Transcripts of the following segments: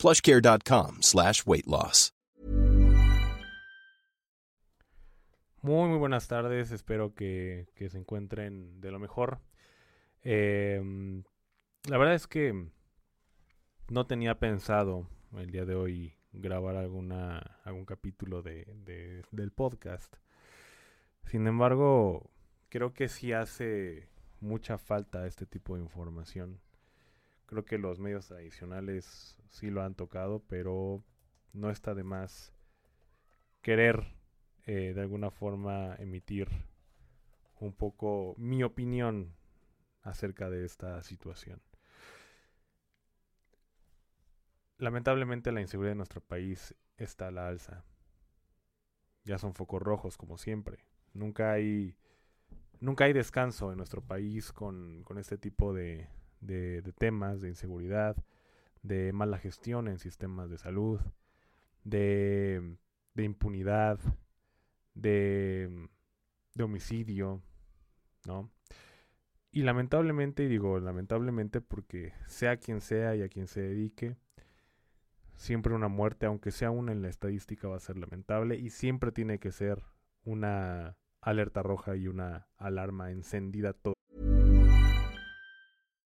plushcare.com slash weight loss. Muy, muy buenas tardes. Espero que, se encuentren de lo mejor. Eh, la verdad es que no tenía pensado el día de hoy grabar alguna, algún capítulo de, de, del podcast. Sin embargo, creo que sí hace mucha falta este tipo de información. Creo que los medios tradicionales sí lo han tocado, pero no está de más querer eh, de alguna forma emitir un poco mi opinión acerca de esta situación. Lamentablemente la inseguridad en nuestro país está a la alza. Ya son focos rojos como siempre. Nunca hay nunca hay descanso en nuestro país con, con este tipo de, de, temas de inseguridad, de mala gestión en sistemas de salud, de, impunidad, de, homicidio, ¿no? Y lamentablemente, y digo lamentablemente porque sea quien sea y a quien se dedique, siempre una muerte, aunque sea una en la estadística, va a ser lamentable y siempre tiene que ser una alerta roja y una alarma encendida.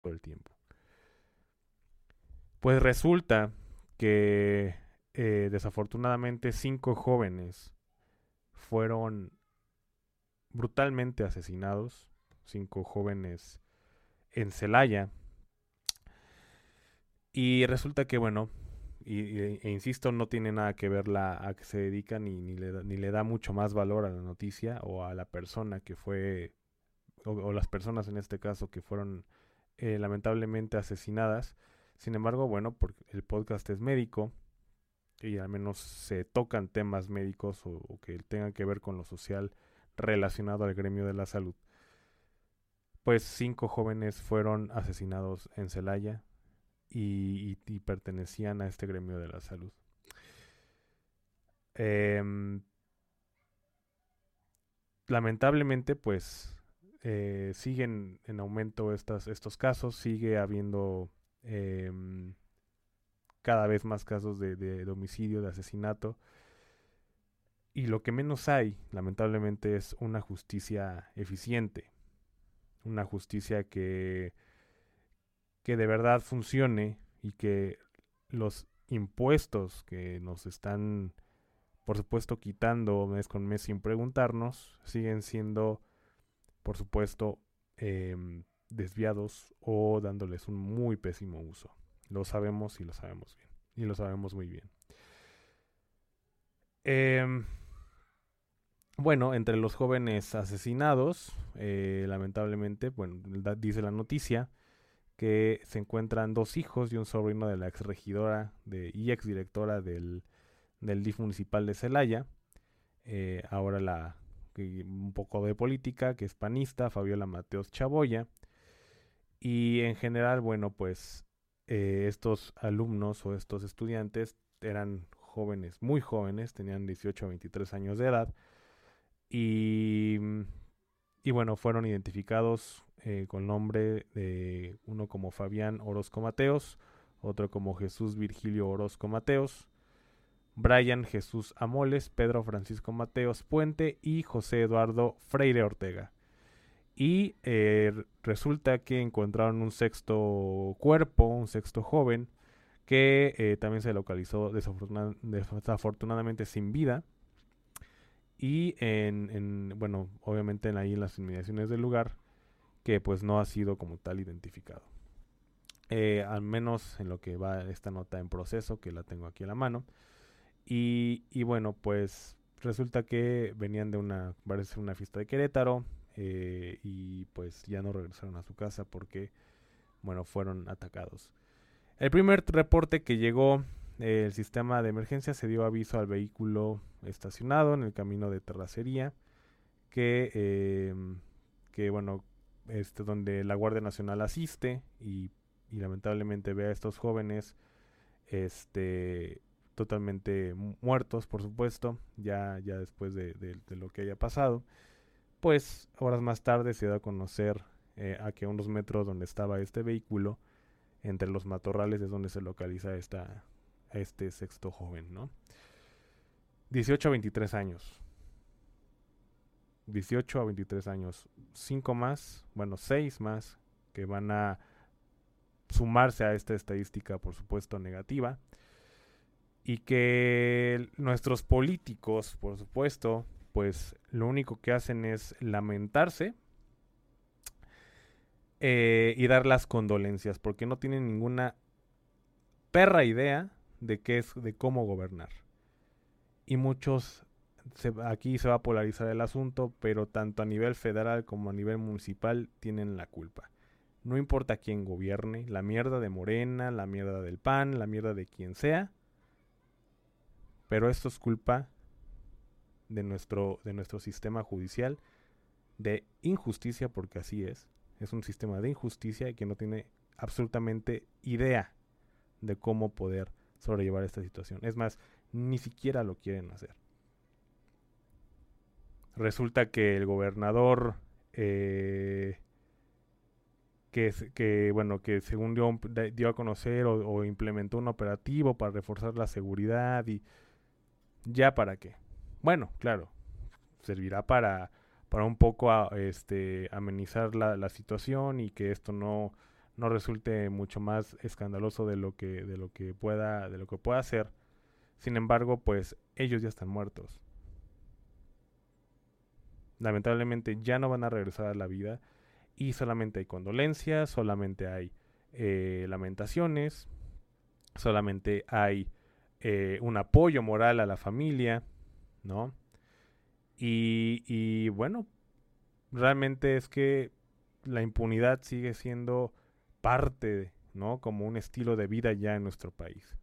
todo el tiempo. Pues resulta que eh, desafortunadamente cinco jóvenes fueron brutalmente asesinados, cinco jóvenes en Celaya. Y resulta que, bueno, y, e, insisto, no tiene nada que ver la, a que se dedica ni, ni, le ni le da mucho más valor a la noticia o a la persona que fue, o las personas en este caso que fueron eh, lamentablemente asesinadas. Sin embargo, bueno, porque el podcast es médico y al menos se tocan temas médicos o, que tengan que ver con lo social relacionado al gremio de la salud. Pues cinco jóvenes fueron asesinados en Celaya y, pertenecían a este gremio de la salud. Eh, lamentablemente, pues eh, siguen en aumento estas, estos casos, sigue habiendo eh, cada vez más casos de, de, de, homicidio, de asesinato. Y lo que menos hay, lamentablemente, es una justicia eficiente. Una justicia que, que de verdad funcione y que los impuestos que nos están, por supuesto, quitando mes con mes sin preguntarnos, siguen siendo por supuesto, eh, desviados o dándoles un muy pésimo uso. Lo sabemos y lo sabemos bien. Y lo sabemos muy bien. Eh, bueno, entre los jóvenes asesinados, eh, lamentablemente, bueno, dice la noticia que se encuentran dos hijos y un sobrino de la ex regidora de, y ex directora del, del DIF municipal de Celaya. Eh, ahora la un poco de política, que es panista, Fabiola Mateos Chaboya. Y en general, bueno, pues eh, estos alumnos o estos estudiantes eran jóvenes, muy jóvenes, tenían 18 a 23 años de edad. Y, y bueno, fueron identificados eh, con nombre de uno como Fabián Orozco Mateos, otro como Jesús Virgilio Orozco Mateos, Brian Jesús Amoles, Pedro Francisco Mateos Puente y José Eduardo Freire Ortega. Y eh, resulta que encontraron un sexto cuerpo, un sexto joven, que eh, también se localizó desafortunadamente sin vida. Y en, bueno, obviamente ahí en las inmediaciones del lugar, que pues no ha sido como tal identificado. Eh, al menos en lo que va esta nota en proceso, que la tengo aquí a la mano. Y, y bueno, pues resulta que venían de una, parece una fiesta de Querétaro, eh, y pues ya no regresaron a su casa porque, bueno, fueron atacados. El primer reporte que llegó eh, el sistema de emergencia se dio aviso al vehículo estacionado en el camino de terracería que, em, que bueno, este, donde la Guardia Nacional asiste y, y lamentablemente ve a estos jóvenes este, totalmente muertos, por supuesto, ya, ya después de, lo que haya pasado. Pues horas más tarde se da a conocer eh, a que unos metros donde estaba este vehículo, entre los matorrales es donde se localiza esta, este sexto joven, ¿no? 18 a 23 años. 18 a 23 años. Cinco más, bueno, seis más que van a sumarse a esta estadística, por supuesto, negativa. Y que nuestros políticos, por supuesto, pues lo único que hacen es lamentarse eh, y dar las condolencias, porque no tienen ninguna perra idea de qué es, de cómo gobernar. Y muchos, aquí se va a polarizar el asunto, pero tanto a nivel federal como a nivel municipal tienen la culpa. No importa quién gobierne, la mierda de Morena, la mierda del PAN, la mierda de quien sea, pero esto es culpa de nuestro, de nuestro sistema judicial de injusticia, porque así es. Es un sistema de injusticia que no tiene absolutamente idea de cómo poder sobrellevar esta situación. Es más, ni siquiera lo quieren hacer. Resulta que el gobernador, eh, que, que, bueno, que según dio, dio a conocer o, o implementó un operativo para reforzar la seguridad y ya para qué. Bueno, claro, servirá para, para un poco a, este, amenizar la, la, situación y que esto no, no resulte mucho más escandaloso de lo que, de lo que pueda, de lo que pueda ser. Sin embargo, pues ellos ya están muertos. Lamentablemente ya no van a regresar a la vida y solamente hay condolencias, solamente hay eh, lamentaciones, solamente hay eh, un apoyo moral a la familia ¿no? Y, y bueno, realmente es que la impunidad sigue siendo parte, ¿no? Como un estilo de vida ya en nuestro país.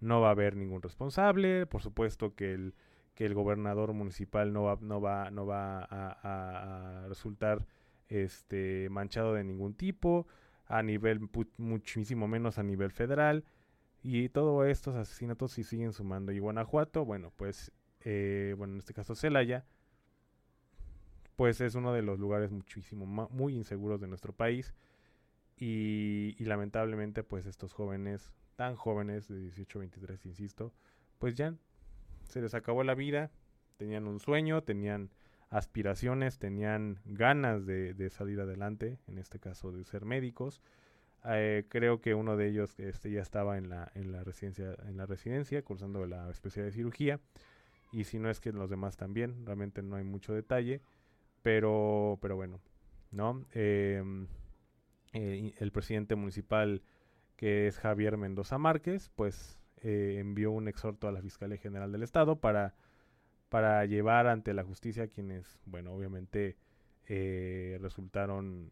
No va a haber ningún responsable, por supuesto que el, que el gobernador municipal no va, no va, no va a, a resultar este, manchado de ningún tipo, a nivel muchísimo menos a nivel federal. Y todos estos asesinatos sí siguen sumando. Y Guanajuato, bueno, pues, eh, bueno, en este caso Celaya, pues es uno de los lugares muchísimo muy inseguros de nuestro país. Y, y, lamentablemente, pues estos jóvenes, tan jóvenes, de 18 23, insisto, pues ya se les acabó la vida, tenían un sueño, tenían aspiraciones, tenían ganas de, de salir adelante, en este caso de ser médicos eh, creo que uno de ellos este, ya estaba en la, en la residencia, en la residencia, cursando la especialidad de cirugía. Y si no es que los demás también, realmente no hay mucho detalle. Pero, pero bueno, ¿no? Em, eh, el presidente municipal, que es Javier Mendoza Márquez, pues eh, envió un exhorto a la Fiscalía General del Estado para, para llevar ante la justicia a quienes, bueno, obviamente resultaron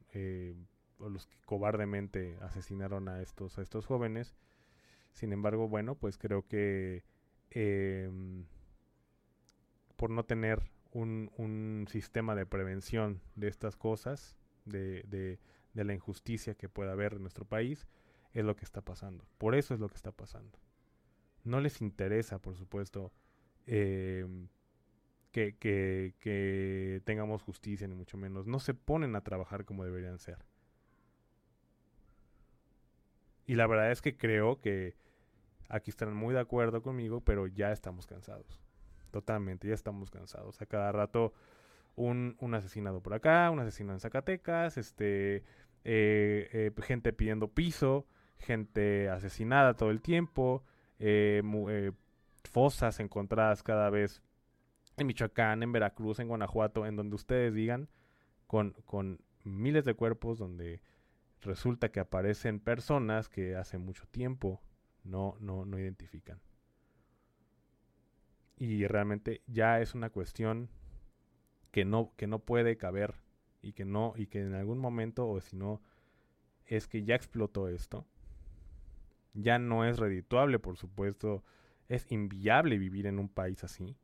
los que cobardemente asesinaron a estos, a estos jóvenes. Sin embargo, bueno, pues creo que em, por no tener un, un, sistema de prevención de estas cosas, de, de, la injusticia que pueda haber en nuestro país, es lo que está pasando. Por eso es lo que está pasando. No les interesa, por supuesto, eh, que, que tengamos justicia, ni mucho menos. No se ponen a trabajar como deberían ser. Y la verdad es que creo que aquí están muy de acuerdo conmigo, pero ya estamos cansados. Totalmente, ya estamos cansados. A cada rato un, un asesinado por acá, un asesinado en Zacatecas, este, eh, eh, gente pidiendo piso, gente asesinada todo el tiempo, eh, fosas encontradas cada vez en Michoacán, en Veracruz, en Guanajuato, en donde ustedes digan, con, con miles de cuerpos donde resulta que aparecen personas que hace mucho tiempo no, no, no identifican. Y realmente ya es una cuestión que no, que no puede caber y que no, y que en algún momento, o si no, es que ya explotó esto. Ya no es redituable, por supuesto. Es inviable vivir en un país así.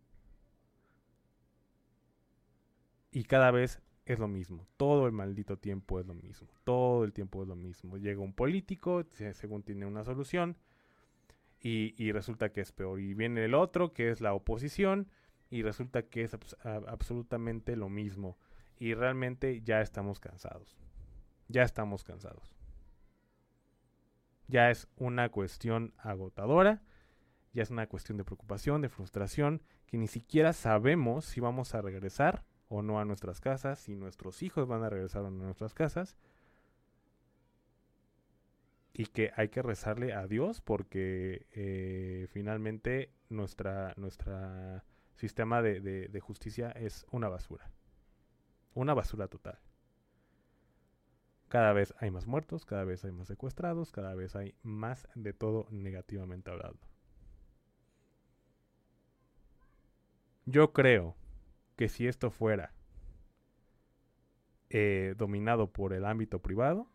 Y cada vez es lo mismo. Todo el maldito tiempo es lo mismo. Todo el tiempo es lo mismo. Llega un político, según tiene una solución, y, y, resulta que es peor. Y viene el otro, que es la oposición, y resulta que es absolutamente lo mismo. Y realmente ya estamos cansados. Ya estamos cansados. Ya es una cuestión agotadora, ya es una cuestión de preocupación, de frustración, que ni siquiera sabemos si vamos a regresar o no a nuestras casas, si nuestros hijos van a regresar o no a nuestras casas. Y que hay que rezarle a Dios porque eh, finalmente nuestra, nuestra sistema de, de, justicia es una basura. Una basura total. Cada vez hay más muertos, cada vez hay más secuestrados, cada vez hay más de todo negativamente hablado. Yo creo que si esto fuera eh, dominado por el ámbito privado,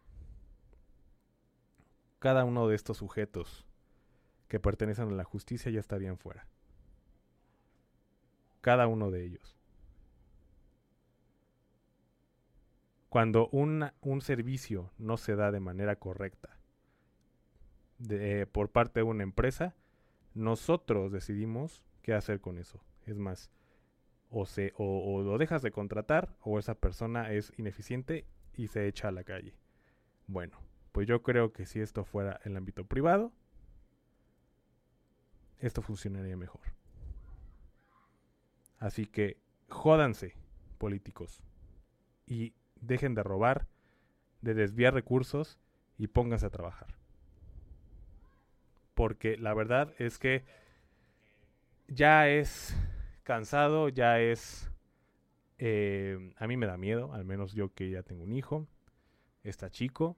cada uno de estos sujetos que pertenecen a la justicia ya estarían fuera cada uno de ellos. Cuando un servicio no se da de manera correcta por parte de una empresa, nosotros decidimos qué hacer con eso. Es más, o, se, o, lo dejas de contratar o esa persona es ineficiente y se echa a la calle. Bueno, pues yo creo que si esto fuera el ámbito privado, esto funcionaría mejor. Así que jódanse, políticos. Y dejen de robar, de desviar recursos y pónganse a trabajar. Porque la verdad es que ya es cansado, ya es... Eh, a mí me da miedo, al menos yo que ya tengo un hijo, está chico,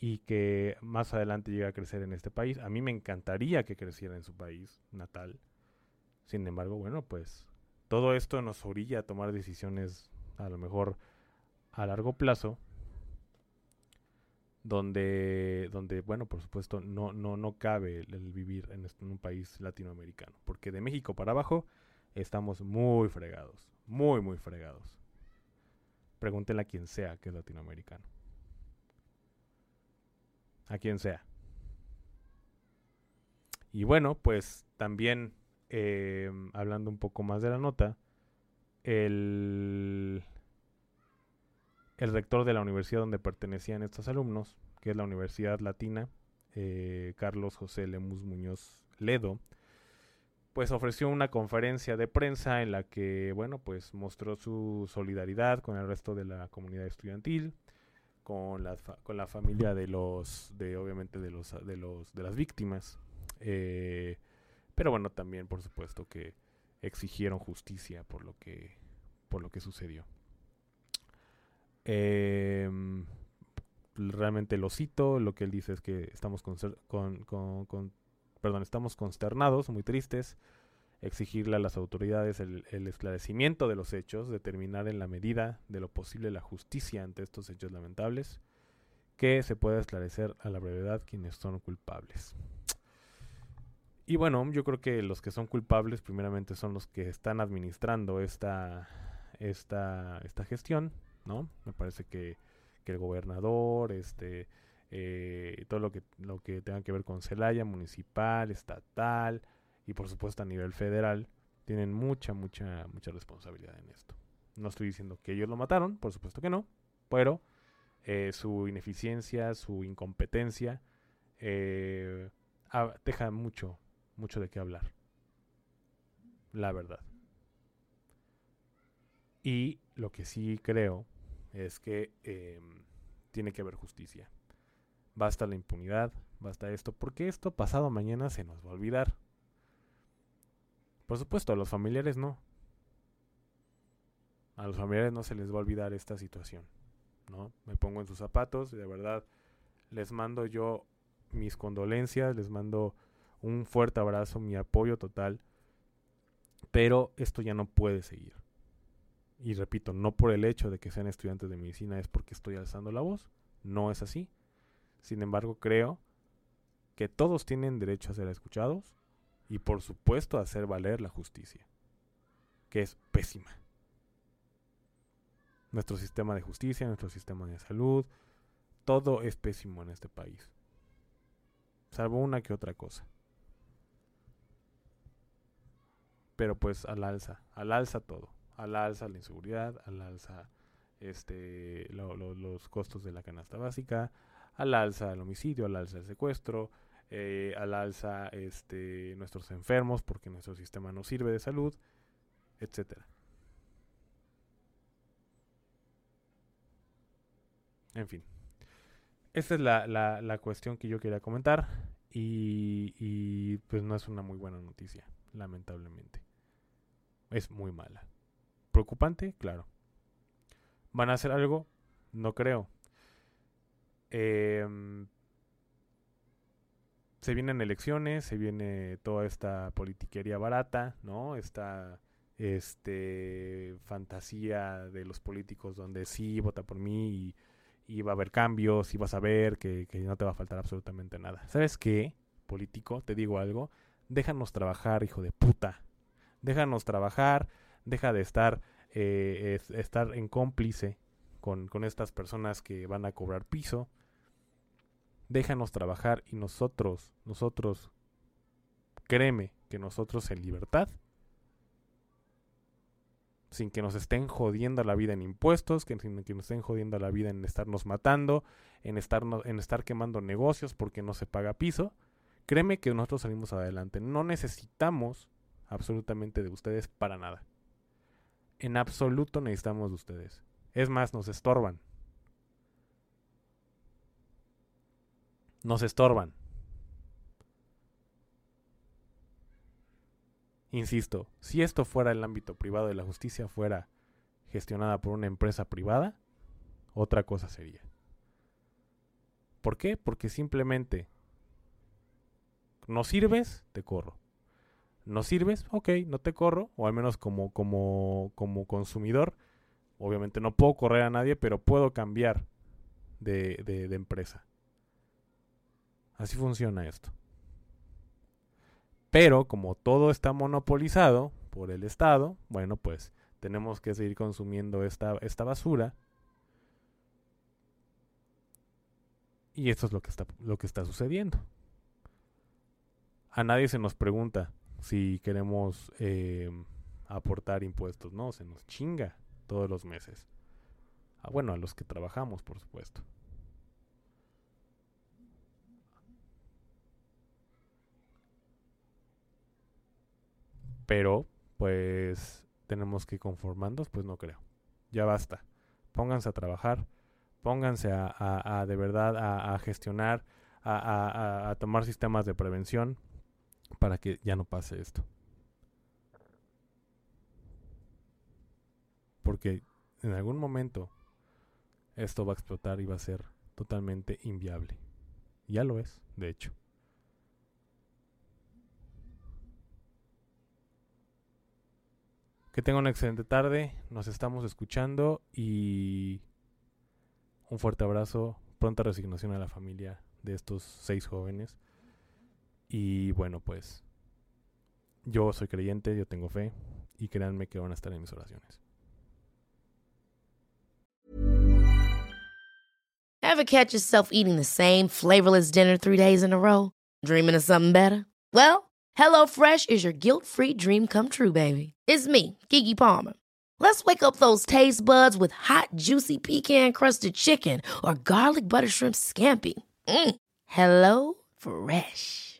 y que más adelante llegue a crecer en este país. A mí me encantaría que creciera en su país natal. Sin embargo, bueno, pues todo esto nos orilla a tomar decisiones a lo mejor a largo plazo donde donde bueno por supuesto no no no cabe el, vivir en, un país latinoamericano porque de México para abajo estamos muy fregados muy muy fregados. Pregúntenle a quien sea que es latinoamericano. A quien sea. Y bueno pues también eh, hablando un poco más de la nota, el, el rector de la universidad donde pertenecían estos alumnos, que es la Universidad Latina, eh, Carlos José Lemus Muñoz Ledo, pues ofreció una conferencia de prensa en la que, bueno, pues mostró su solidaridad con el resto de la comunidad estudiantil, con la, con la familia de los, de obviamente de los, de los, de las víctimas. Eh, pero bueno, también por supuesto que exigieron justicia por lo que, por lo que sucedió. Em, realmente lo cito, lo que él dice es que estamos con, perdón, estamos consternados, muy tristes, exigirle a las autoridades el, el, esclarecimiento de los hechos, determinar en la medida de lo posible la justicia ante estos hechos lamentables, que se pueda esclarecer a la brevedad quienes son culpables. Y bueno, yo creo que los que son culpables primeramente son los que están administrando esta, esta, esta gestión, ¿no? Me parece que, que el gobernador, este, eh, todo lo que, lo que tenga que ver con Celaya, municipal, estatal y por supuesto a nivel federal, tienen mucha, mucha, mucha responsabilidad en esto. No estoy diciendo que ellos lo mataron, por supuesto que no, pero eh, su ineficiencia, su incompetencia, eh, deja mucho, mucho de qué hablar. La verdad. Y lo que sí creo es que em, tiene que haber justicia. Basta la impunidad, basta esto, porque esto pasado mañana se nos va a olvidar. Por supuesto, a los familiares no. A los familiares no se les va a olvidar esta situación. ¿no? Me pongo en sus zapatos y de verdad les mando yo mis condolencias, les mando un fuerte abrazo, mi apoyo total. Pero esto ya no puede seguir. Y repito, no por el hecho de que sean estudiantes de medicina es porque estoy alzando la voz. No es así. Sin embargo, creo que todos tienen derecho a ser escuchados y por supuesto a hacer valer la justicia, que es pésima. Nuestro sistema de justicia, nuestro sistema de salud, todo es pésimo en este país. Salvo una que otra cosa. Pero pues al alza, al alza todo. Al alza la inseguridad, al alza este, los costos de la canasta básica, al alza el homicidio, al alza el secuestro, eh, al alza este, nuestros enfermos porque nuestro sistema no sirve de salud, etcétera. En fin. Esta es la, la, la, cuestión que yo quería comentar y, y pues no es una muy buena noticia, lamentablemente. Es muy mala. ¿Preocupante? Claro. ¿Van a hacer algo? No creo. Em, se vienen elecciones, se viene toda esta politiquería barata, ¿no? Esta este fantasía de los políticos donde sí vota por mí y, va a haber cambios y vas a ver que, que, no te va a faltar absolutamente nada. ¿Sabes qué, político? Te digo algo. Déjanos trabajar, hijo de puta. Déjanos trabajar, deja de estar, eh, estar en cómplice con, con estas personas que van a cobrar piso déjanos trabajar y nosotros, nosotros, créeme que nosotros en libertad, sin que nos estén jodiendo la vida en impuestos, que, sin que nos estén jodiendo la vida en estarnos matando, en estar, en estar quemando negocios porque no se paga piso, créeme que nosotros salimos adelante. No necesitamos absolutamente de ustedes para nada. En absoluto necesitamos de ustedes. Es más, nos estorban. nos estorban. Insisto, si esto fuera el ámbito privado de la justicia, fuera gestionada por una empresa privada, otra cosa sería. ¿Por qué? Porque simplemente no sirves, te corro. No sirves, ok, no te corro, o al menos como, como, como consumidor, obviamente no puedo correr a nadie, pero puedo cambiar de, de, de empresa. Así funciona esto. Pero como todo está monopolizado por el Estado, bueno, pues tenemos que seguir consumiendo esta, esta basura. Y esto es lo que está, lo que está sucediendo. A nadie se nos pregunta si queremos eh, aportar impuestos, no, se nos chinga todos los meses. Ah, bueno, a los que trabajamos, por supuesto. Pero, pues, tenemos que conformarnos, pues no creo. Ya basta. Pónganse a trabajar, pónganse a, de verdad a, gestionar, a, tomar sistemas de prevención para que ya no pase esto. Porque en algún momento esto va a explotar y va a ser totalmente inviable. Ya lo es, de hecho. Que tenga una excelente tarde, nos estamos escuchando y un fuerte abrazo, pronta resignación a la familia de estos seis jóvenes. Y bueno, pues yo soy creyente, yo tengo fe y créanme que van a estar en mis oraciones. Ever catch yourself eating the same flavorless dinner three days in a row? Dreaming of something better? Well, HelloFresh is your guilt-free dream come true, baby. It's me, Kiki Palmer. Let's wake up those taste buds with hot, juicy pecan-crusted chicken or garlic butter shrimp scampi. Mm. Hello Fresh.